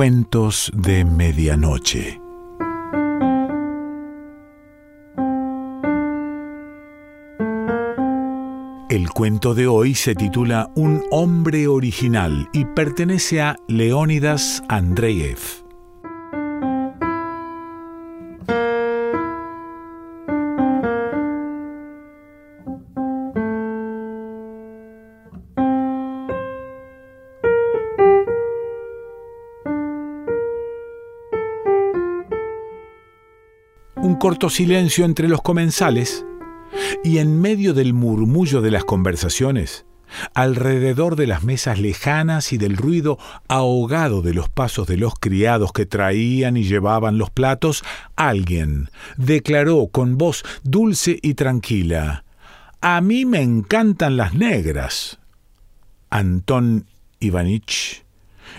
Cuentos de Medianoche. El cuento de hoy se titula Un hombre original y pertenece a Leónidas Andreyev. Corto silencio entre los comensales y en medio del murmullo de las conversaciones, alrededor de las mesas lejanas y del ruido ahogado de los pasos de los criados que traían y llevaban los platos, alguien declaró con voz dulce y tranquila A mí me encantan las negras. Antón Ivanich,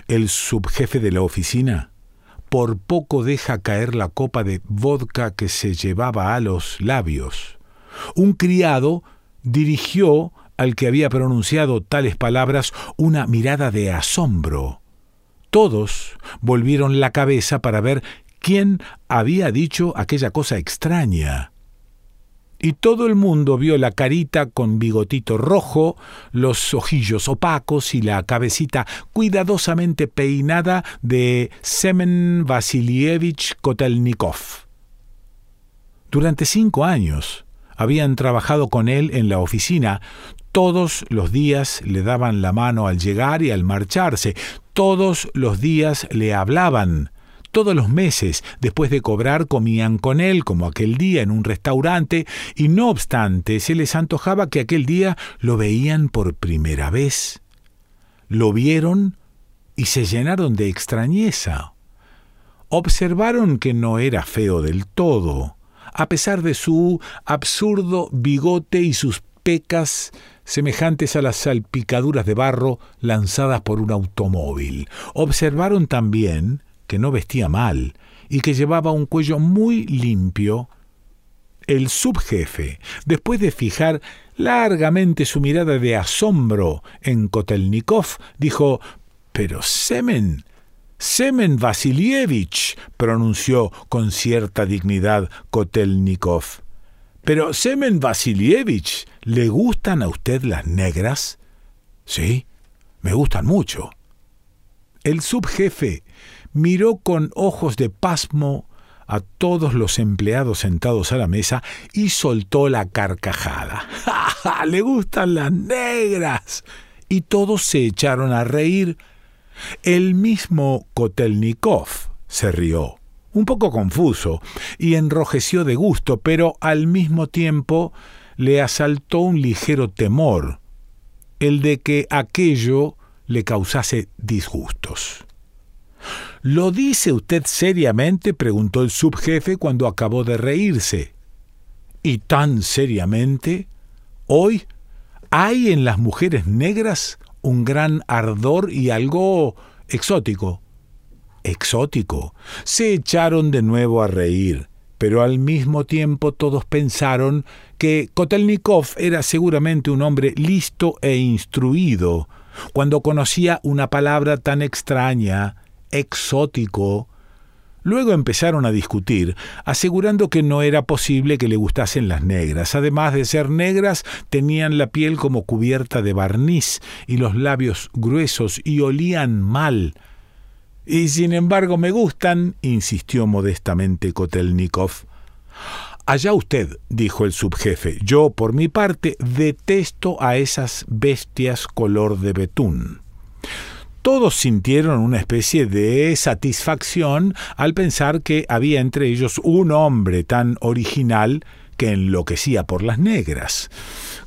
el subjefe de la oficina, por poco deja caer la copa de vodka que se llevaba a los labios. Un criado dirigió al que había pronunciado tales palabras una mirada de asombro. Todos volvieron la cabeza para ver quién había dicho aquella cosa extraña y todo el mundo vio la carita con bigotito rojo, los ojillos opacos y la cabecita cuidadosamente peinada de Semen Vasilievich Kotelnikov. Durante cinco años habían trabajado con él en la oficina, todos los días le daban la mano al llegar y al marcharse, todos los días le hablaban, todos los meses, después de cobrar, comían con él, como aquel día en un restaurante, y no obstante se les antojaba que aquel día lo veían por primera vez. Lo vieron y se llenaron de extrañeza. Observaron que no era feo del todo, a pesar de su absurdo bigote y sus pecas semejantes a las salpicaduras de barro lanzadas por un automóvil. Observaron también que no vestía mal y que llevaba un cuello muy limpio, el subjefe, después de fijar largamente su mirada de asombro en Kotelnikov, dijo Pero Semen, Semen Vasilievich, pronunció con cierta dignidad Kotelnikov. Pero Semen Vasilievich, ¿le gustan a usted las negras? Sí, me gustan mucho. El subjefe miró con ojos de pasmo a todos los empleados sentados a la mesa y soltó la carcajada. ¡Ja, le gustan las negras! Y todos se echaron a reír. El mismo Kotelnikov se rió, un poco confuso, y enrojeció de gusto, pero al mismo tiempo le asaltó un ligero temor, el de que aquello le causase disgustos. ¿Lo dice usted seriamente? preguntó el subjefe cuando acabó de reírse. ¿Y tan seriamente? Hoy hay en las mujeres negras un gran ardor y algo exótico. Exótico. Se echaron de nuevo a reír, pero al mismo tiempo todos pensaron que Kotelnikov era seguramente un hombre listo e instruido, cuando conocía una palabra tan extraña exótico. Luego empezaron a discutir, asegurando que no era posible que le gustasen las negras. Además de ser negras, tenían la piel como cubierta de barniz y los labios gruesos y olían mal. Y sin embargo me gustan, insistió modestamente Kotelnikov. Allá usted, dijo el subjefe. Yo, por mi parte, detesto a esas bestias color de betún. Todos sintieron una especie de satisfacción al pensar que había entre ellos un hombre tan original que enloquecía por las negras.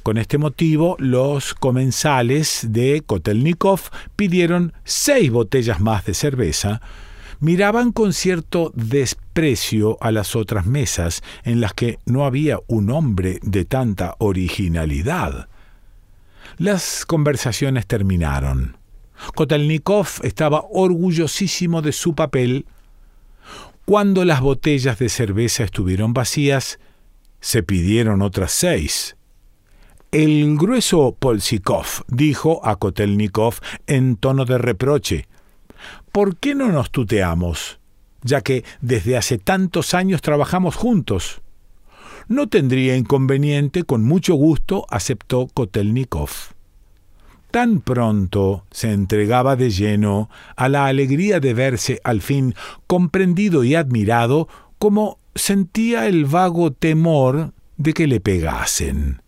Con este motivo, los comensales de Kotelnikov pidieron seis botellas más de cerveza, miraban con cierto desprecio a las otras mesas en las que no había un hombre de tanta originalidad. Las conversaciones terminaron. Kotelnikov estaba orgullosísimo de su papel. Cuando las botellas de cerveza estuvieron vacías, se pidieron otras seis. El grueso Polsikov dijo a Kotelnikov en tono de reproche ¿por qué no nos tuteamos? Ya que desde hace tantos años trabajamos juntos. No tendría inconveniente, con mucho gusto aceptó Kotelnikov. Tan pronto se entregaba de lleno a la alegría de verse al fin comprendido y admirado, como sentía el vago temor de que le pegasen.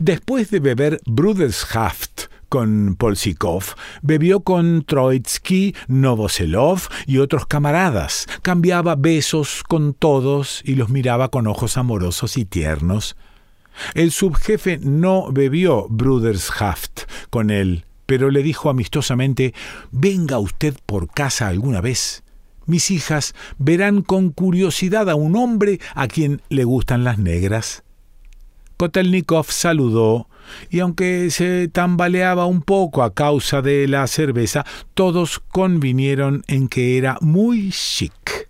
Después de beber Brudershaft con Polsikov, bebió con Troitsky, Novoselov y otros camaradas, cambiaba besos con todos y los miraba con ojos amorosos y tiernos. El subjefe no bebió Brudershaft con él, pero le dijo amistosamente Venga usted por casa alguna vez. Mis hijas verán con curiosidad a un hombre a quien le gustan las negras. Kotelnikov saludó, y aunque se tambaleaba un poco a causa de la cerveza, todos convinieron en que era muy chic.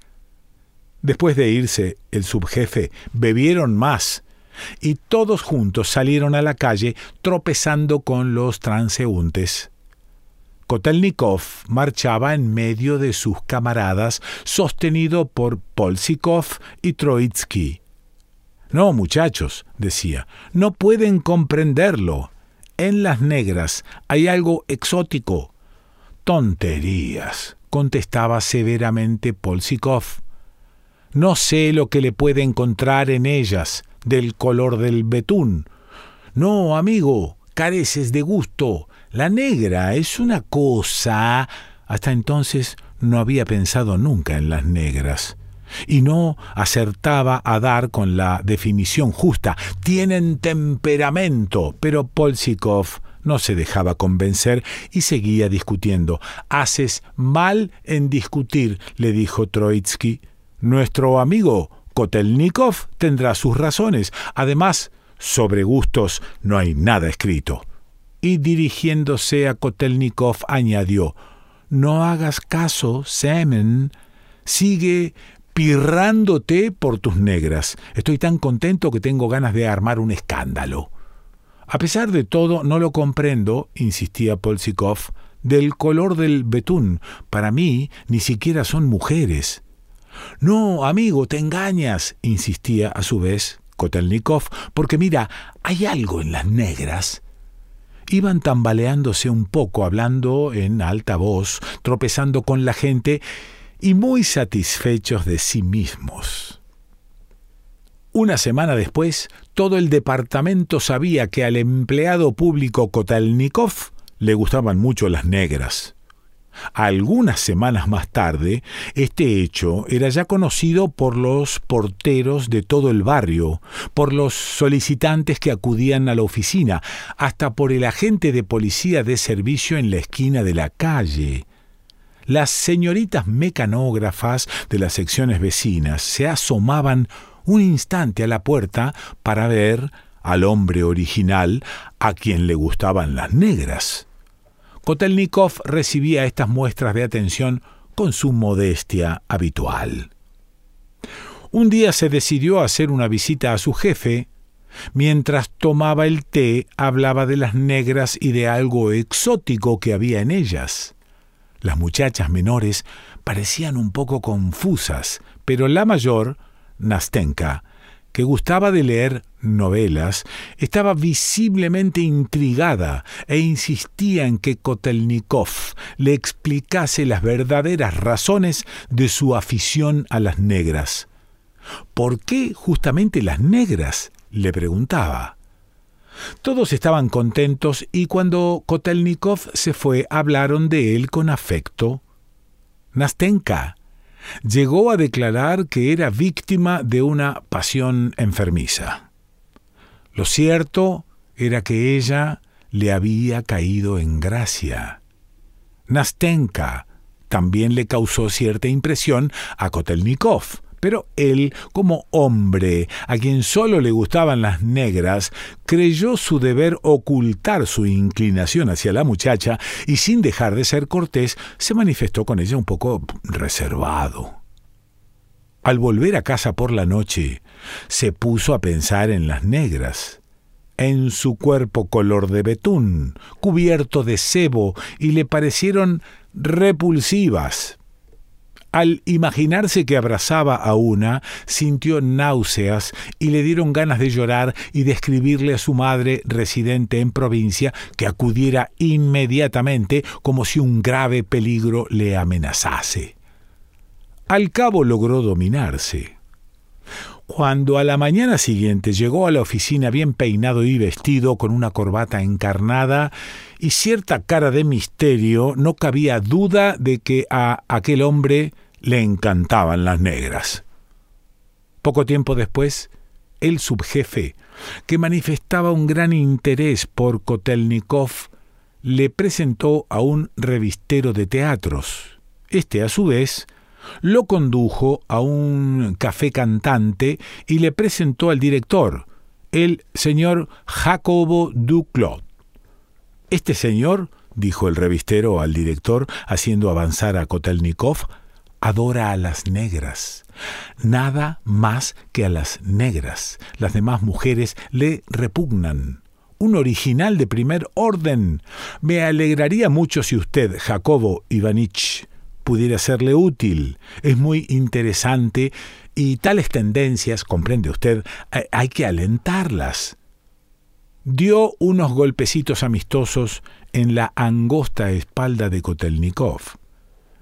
Después de irse el subjefe, bebieron más, y todos juntos salieron a la calle tropezando con los transeúntes. Kotelnikov marchaba en medio de sus camaradas, sostenido por Polsikov y Troitsky. No, muchachos, decía, no pueden comprenderlo. En las negras hay algo exótico. Tonterías, contestaba severamente Polsikov. No sé lo que le puede encontrar en ellas, del color del betún. No, amigo, careces de gusto. La negra es una cosa. Hasta entonces no había pensado nunca en las negras y no acertaba a dar con la definición justa. Tienen temperamento, pero Polsikov no se dejaba convencer y seguía discutiendo. Haces mal en discutir, le dijo Troitsky. Nuestro amigo Kotelnikov tendrá sus razones. Además, sobre gustos no hay nada escrito. Y dirigiéndose a Kotelnikov añadió No hagas caso, Semen. Sigue pirrándote por tus negras. Estoy tan contento que tengo ganas de armar un escándalo. A pesar de todo, no lo comprendo, insistía Polsikov, del color del betún. Para mí, ni siquiera son mujeres. No, amigo, te engañas, insistía a su vez Kotelnikov, porque mira, hay algo en las negras. Iban tambaleándose un poco, hablando en alta voz, tropezando con la gente, y muy satisfechos de sí mismos. Una semana después, todo el departamento sabía que al empleado público Kotelnikov le gustaban mucho las negras. Algunas semanas más tarde, este hecho era ya conocido por los porteros de todo el barrio, por los solicitantes que acudían a la oficina, hasta por el agente de policía de servicio en la esquina de la calle. Las señoritas mecanógrafas de las secciones vecinas se asomaban un instante a la puerta para ver al hombre original a quien le gustaban las negras. Kotelnikov recibía estas muestras de atención con su modestia habitual. Un día se decidió a hacer una visita a su jefe. Mientras tomaba el té, hablaba de las negras y de algo exótico que había en ellas. Las muchachas menores parecían un poco confusas, pero la mayor, Nastenka, que gustaba de leer novelas, estaba visiblemente intrigada e insistía en que Kotelnikov le explicase las verdaderas razones de su afición a las negras. ¿Por qué justamente las negras? le preguntaba. Todos estaban contentos y cuando Kotelnikov se fue hablaron de él con afecto. Nastenka llegó a declarar que era víctima de una pasión enfermiza. Lo cierto era que ella le había caído en gracia. Nastenka también le causó cierta impresión a Kotelnikov, pero él, como hombre a quien solo le gustaban las negras, creyó su deber ocultar su inclinación hacia la muchacha y sin dejar de ser cortés, se manifestó con ella un poco reservado. Al volver a casa por la noche, se puso a pensar en las negras, en su cuerpo color de betún, cubierto de sebo, y le parecieron repulsivas. Al imaginarse que abrazaba a una, sintió náuseas y le dieron ganas de llorar y de escribirle a su madre residente en provincia que acudiera inmediatamente como si un grave peligro le amenazase. Al cabo logró dominarse. Cuando a la mañana siguiente llegó a la oficina bien peinado y vestido, con una corbata encarnada y cierta cara de misterio, no cabía duda de que a aquel hombre le encantaban las negras. Poco tiempo después, el subjefe, que manifestaba un gran interés por Kotelnikov, le presentó a un revistero de teatros. Este, a su vez, lo condujo a un café cantante y le presentó al director, el señor Jacobo Duclot. Este señor, dijo el revistero al director, haciendo avanzar a Kotelnikov, adora a las negras. Nada más que a las negras. Las demás mujeres le repugnan. Un original de primer orden. Me alegraría mucho si usted, Jacobo Ivanich, pudiera serle útil. Es muy interesante y tales tendencias, comprende usted, hay que alentarlas. Dio unos golpecitos amistosos en la angosta espalda de Kotelnikov.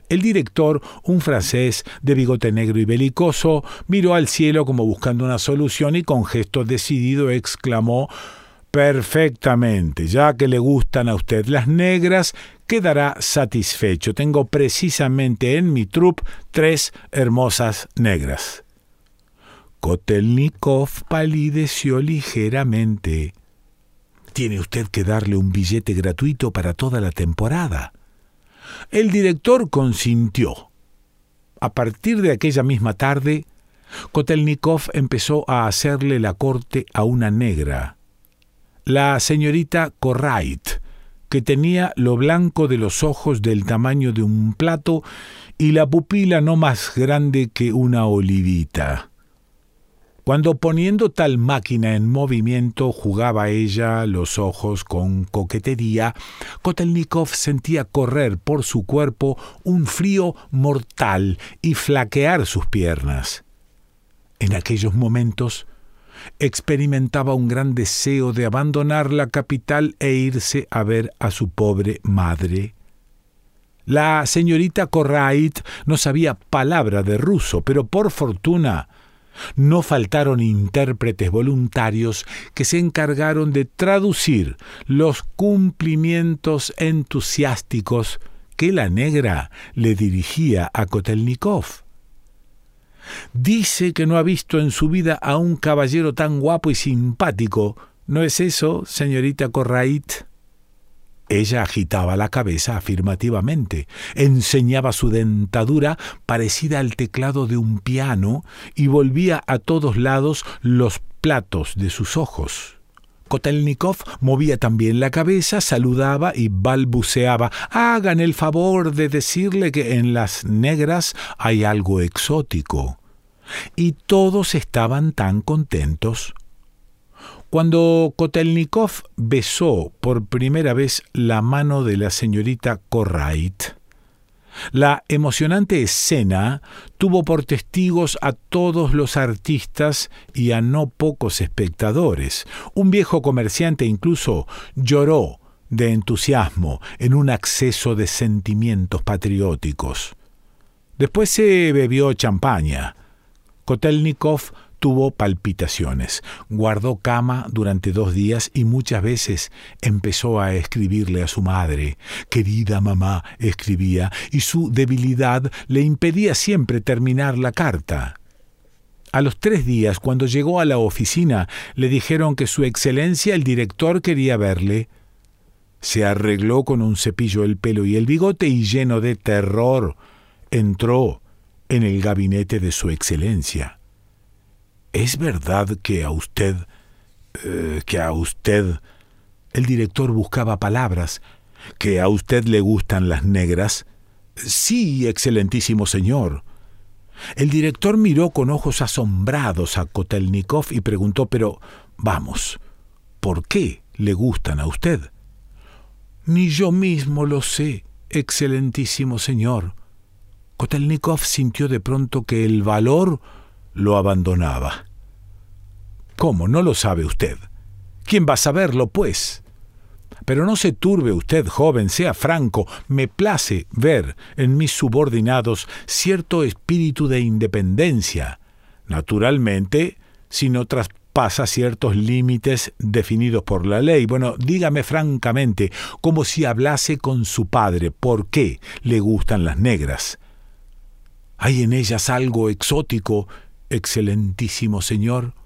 El director, un francés de bigote negro y belicoso, miró al cielo como buscando una solución y con gesto decidido exclamó Perfectamente, ya que le gustan a usted las negras, quedará satisfecho. Tengo precisamente en mi troupe tres hermosas negras. Kotelnikov palideció ligeramente. Tiene usted que darle un billete gratuito para toda la temporada. El director consintió. A partir de aquella misma tarde, Kotelnikov empezó a hacerle la corte a una negra, la señorita Corrait, que tenía lo blanco de los ojos del tamaño de un plato y la pupila no más grande que una olivita. Cuando poniendo tal máquina en movimiento jugaba ella los ojos con coquetería, Kotelnikov sentía correr por su cuerpo un frío mortal y flaquear sus piernas. En aquellos momentos experimentaba un gran deseo de abandonar la capital e irse a ver a su pobre madre. La señorita Corrait no sabía palabra de ruso, pero por fortuna no faltaron intérpretes voluntarios que se encargaron de traducir los cumplimientos entusiásticos que la negra le dirigía a Kotelnikov. Dice que no ha visto en su vida a un caballero tan guapo y simpático. ¿No es eso, señorita Corrait? Ella agitaba la cabeza afirmativamente, enseñaba su dentadura parecida al teclado de un piano y volvía a todos lados los platos de sus ojos. Kotelnikov movía también la cabeza, saludaba y balbuceaba. Hagan el favor de decirle que en las negras hay algo exótico. Y todos estaban tan contentos. Cuando Kotelnikov besó por primera vez la mano de la señorita Corrait, la emocionante escena tuvo por testigos a todos los artistas y a no pocos espectadores. Un viejo comerciante incluso lloró de entusiasmo en un acceso de sentimientos patrióticos. Después se bebió champaña. Kotelnikov tuvo palpitaciones, guardó cama durante dos días y muchas veces empezó a escribirle a su madre. Querida mamá, escribía, y su debilidad le impedía siempre terminar la carta. A los tres días, cuando llegó a la oficina, le dijeron que Su Excelencia el director quería verle. Se arregló con un cepillo el pelo y el bigote y lleno de terror entró en el gabinete de Su Excelencia. ¿Es verdad que a usted... Eh, que a usted... El director buscaba palabras. ¿Que a usted le gustan las negras? Sí, excelentísimo señor. El director miró con ojos asombrados a Kotelnikov y preguntó, pero vamos, ¿por qué le gustan a usted? Ni yo mismo lo sé, excelentísimo señor. Kotelnikov sintió de pronto que el valor lo abandonaba. ¿Cómo? ¿No lo sabe usted? ¿Quién va a saberlo, pues? Pero no se turbe usted, joven, sea franco, me place ver en mis subordinados cierto espíritu de independencia. Naturalmente, si no traspasa ciertos límites definidos por la ley. Bueno, dígame francamente, como si hablase con su padre, ¿por qué le gustan las negras? ¿Hay en ellas algo exótico, excelentísimo señor?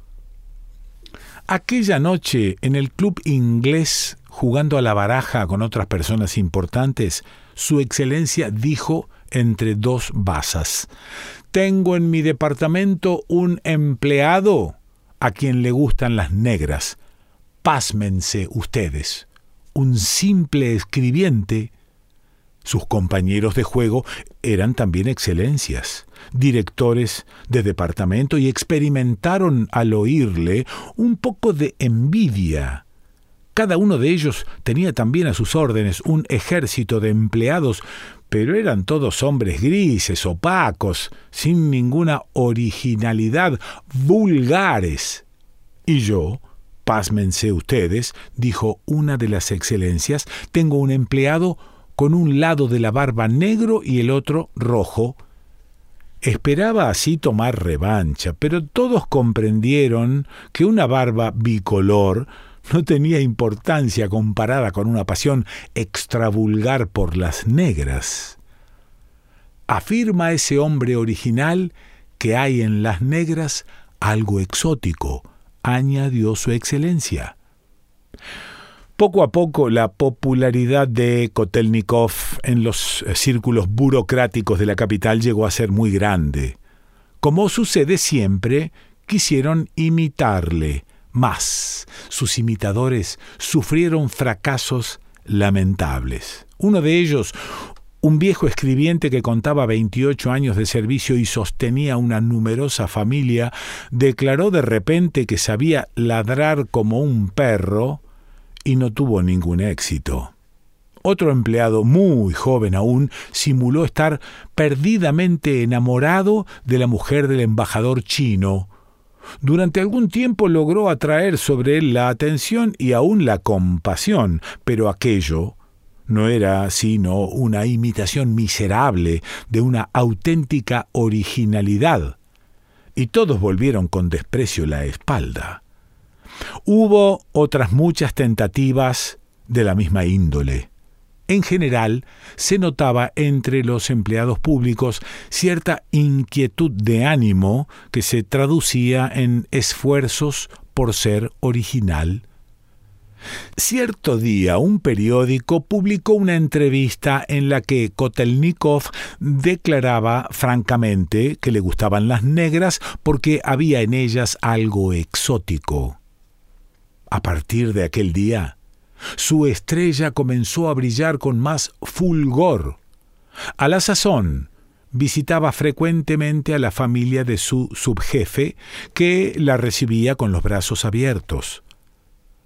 Aquella noche en el club inglés, jugando a la baraja con otras personas importantes, su excelencia dijo entre dos basas, Tengo en mi departamento un empleado a quien le gustan las negras. Pásmense ustedes. Un simple escribiente sus compañeros de juego eran también excelencias, directores de departamento y experimentaron al oírle un poco de envidia. Cada uno de ellos tenía también a sus órdenes un ejército de empleados, pero eran todos hombres grises, opacos, sin ninguna originalidad, vulgares. Y yo, pásmense ustedes, dijo una de las excelencias, tengo un empleado con un lado de la barba negro y el otro rojo. Esperaba así tomar revancha, pero todos comprendieron que una barba bicolor no tenía importancia comparada con una pasión extravulgar por las negras. Afirma ese hombre original que hay en las negras algo exótico, añadió su excelencia. Poco a poco la popularidad de Kotelnikov en los eh, círculos burocráticos de la capital llegó a ser muy grande. Como sucede siempre, quisieron imitarle más. Sus imitadores sufrieron fracasos lamentables. Uno de ellos, un viejo escribiente que contaba 28 años de servicio y sostenía una numerosa familia, declaró de repente que sabía ladrar como un perro y no tuvo ningún éxito. Otro empleado, muy joven aún, simuló estar perdidamente enamorado de la mujer del embajador chino. Durante algún tiempo logró atraer sobre él la atención y aún la compasión, pero aquello no era sino una imitación miserable de una auténtica originalidad, y todos volvieron con desprecio la espalda. Hubo otras muchas tentativas de la misma índole. En general, se notaba entre los empleados públicos cierta inquietud de ánimo que se traducía en esfuerzos por ser original. Cierto día un periódico publicó una entrevista en la que Kotelnikov declaraba francamente que le gustaban las negras porque había en ellas algo exótico. A partir de aquel día, su estrella comenzó a brillar con más fulgor. A la sazón, visitaba frecuentemente a la familia de su subjefe, que la recibía con los brazos abiertos.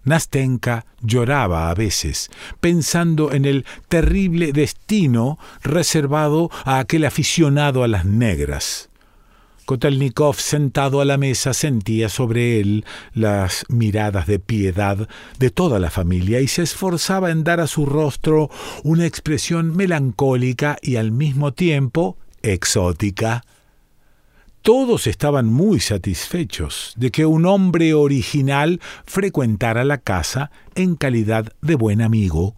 Nastenka lloraba a veces, pensando en el terrible destino reservado a aquel aficionado a las negras. Kotelnikov, sentado a la mesa, sentía sobre él las miradas de piedad de toda la familia y se esforzaba en dar a su rostro una expresión melancólica y al mismo tiempo exótica. Todos estaban muy satisfechos de que un hombre original frecuentara la casa en calidad de buen amigo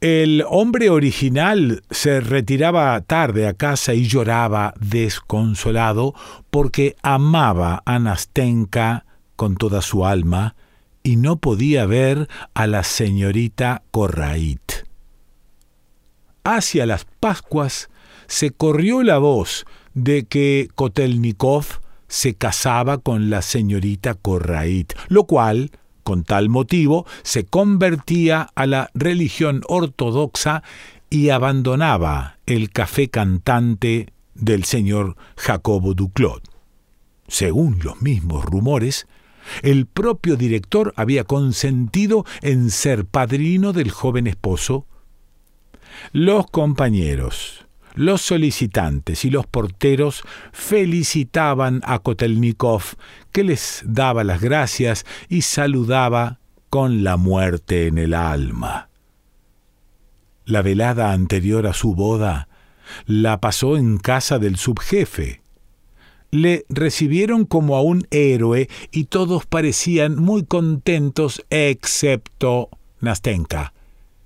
el hombre original se retiraba tarde a casa y lloraba desconsolado porque amaba a Nastenka con toda su alma y no podía ver a la señorita Corrait. Hacia las Pascuas se corrió la voz de que Kotelnikov se casaba con la señorita Corrait, lo cual con tal motivo se convertía a la religión ortodoxa y abandonaba el café cantante del señor Jacobo Duclot. Según los mismos rumores, el propio director había consentido en ser padrino del joven esposo. Los compañeros, los solicitantes y los porteros felicitaban a Kotelnikov, que les daba las gracias y saludaba con la muerte en el alma. La velada anterior a su boda la pasó en casa del subjefe. Le recibieron como a un héroe y todos parecían muy contentos excepto Nastenka,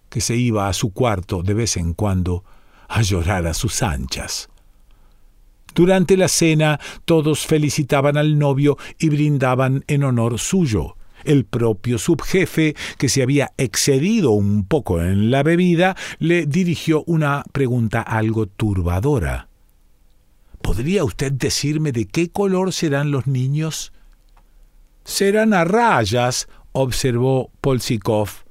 que se iba a su cuarto de vez en cuando a llorar a sus anchas. Durante la cena todos felicitaban al novio y brindaban en honor suyo. El propio subjefe, que se había excedido un poco en la bebida, le dirigió una pregunta algo turbadora. ¿Podría usted decirme de qué color serán los niños? Serán a rayas, observó Polsikov.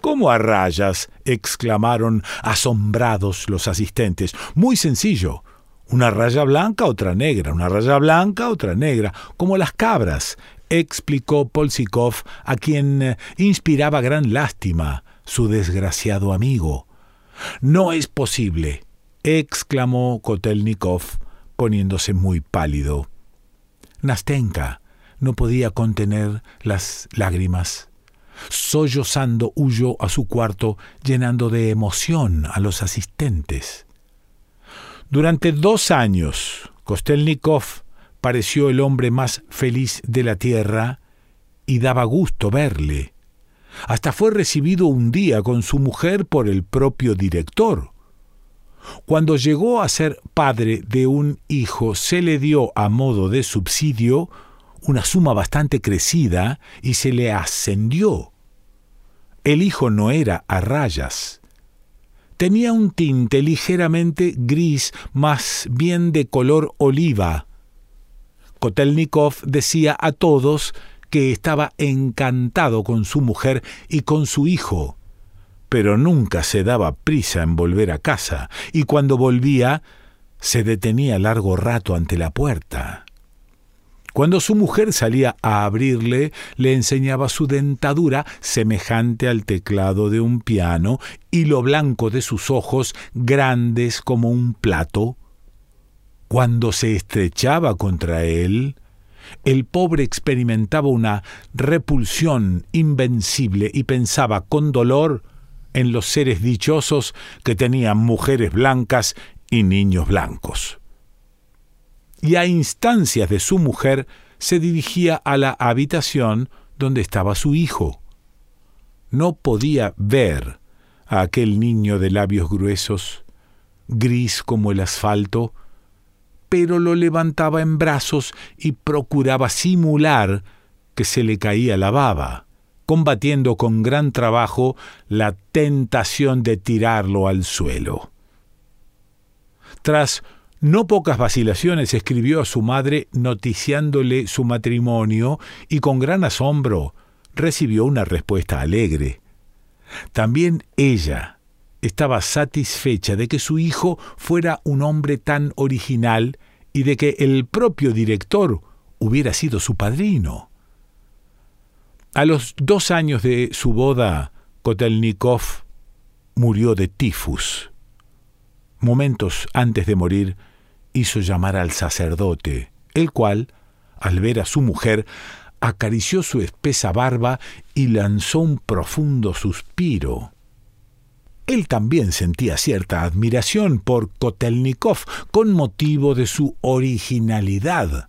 ¿Cómo a rayas? exclamaron asombrados los asistentes. Muy sencillo. Una raya blanca, otra negra, una raya blanca, otra negra, como las cabras explicó Polsikov, a quien eh, inspiraba gran lástima su desgraciado amigo. No es posible, exclamó Kotelnikov, poniéndose muy pálido. Nastenka no podía contener las lágrimas. Sollozando huyó a su cuarto, llenando de emoción a los asistentes. Durante dos años, Kostelnikov pareció el hombre más feliz de la tierra y daba gusto verle. Hasta fue recibido un día con su mujer por el propio director. Cuando llegó a ser padre de un hijo, se le dio a modo de subsidio una suma bastante crecida y se le ascendió. El hijo no era a rayas. Tenía un tinte ligeramente gris, más bien de color oliva, Kotelnikov decía a todos que estaba encantado con su mujer y con su hijo, pero nunca se daba prisa en volver a casa, y cuando volvía se detenía largo rato ante la puerta. Cuando su mujer salía a abrirle, le enseñaba su dentadura semejante al teclado de un piano y lo blanco de sus ojos grandes como un plato, cuando se estrechaba contra él, el pobre experimentaba una repulsión invencible y pensaba con dolor en los seres dichosos que tenían mujeres blancas y niños blancos. Y a instancias de su mujer se dirigía a la habitación donde estaba su hijo. No podía ver a aquel niño de labios gruesos, gris como el asfalto, pero lo levantaba en brazos y procuraba simular que se le caía la baba, combatiendo con gran trabajo la tentación de tirarlo al suelo. Tras no pocas vacilaciones escribió a su madre noticiándole su matrimonio y con gran asombro recibió una respuesta alegre. También ella, estaba satisfecha de que su hijo fuera un hombre tan original y de que el propio director hubiera sido su padrino. A los dos años de su boda, Kotelnikov murió de tifus. Momentos antes de morir, hizo llamar al sacerdote, el cual, al ver a su mujer, acarició su espesa barba y lanzó un profundo suspiro. Él también sentía cierta admiración por Kotelnikov con motivo de su originalidad.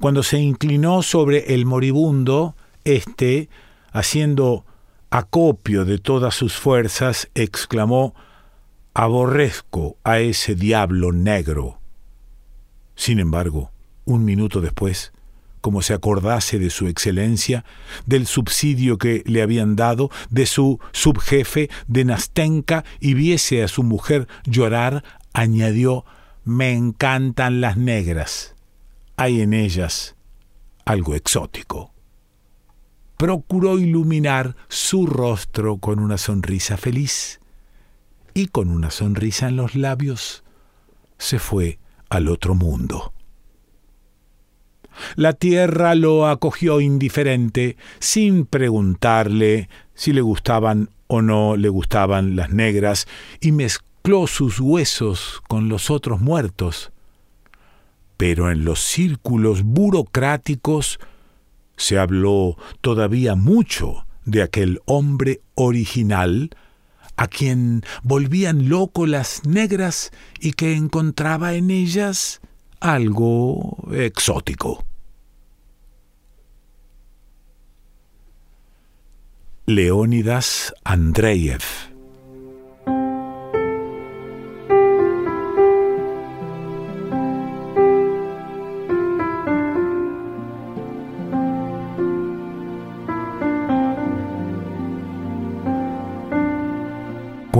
Cuando se inclinó sobre el moribundo, éste, haciendo acopio de todas sus fuerzas, exclamó Aborrezco a ese diablo negro. Sin embargo, un minuto después, como se acordase de su excelencia, del subsidio que le habían dado, de su subjefe, de Nastenka, y viese a su mujer llorar, añadió Me encantan las negras. Hay en ellas algo exótico. Procuró iluminar su rostro con una sonrisa feliz y con una sonrisa en los labios se fue al otro mundo. La tierra lo acogió indiferente, sin preguntarle si le gustaban o no le gustaban las negras, y mezcló sus huesos con los otros muertos. Pero en los círculos burocráticos se habló todavía mucho de aquel hombre original a quien volvían loco las negras y que encontraba en ellas algo exótico. Leónidas Andreyev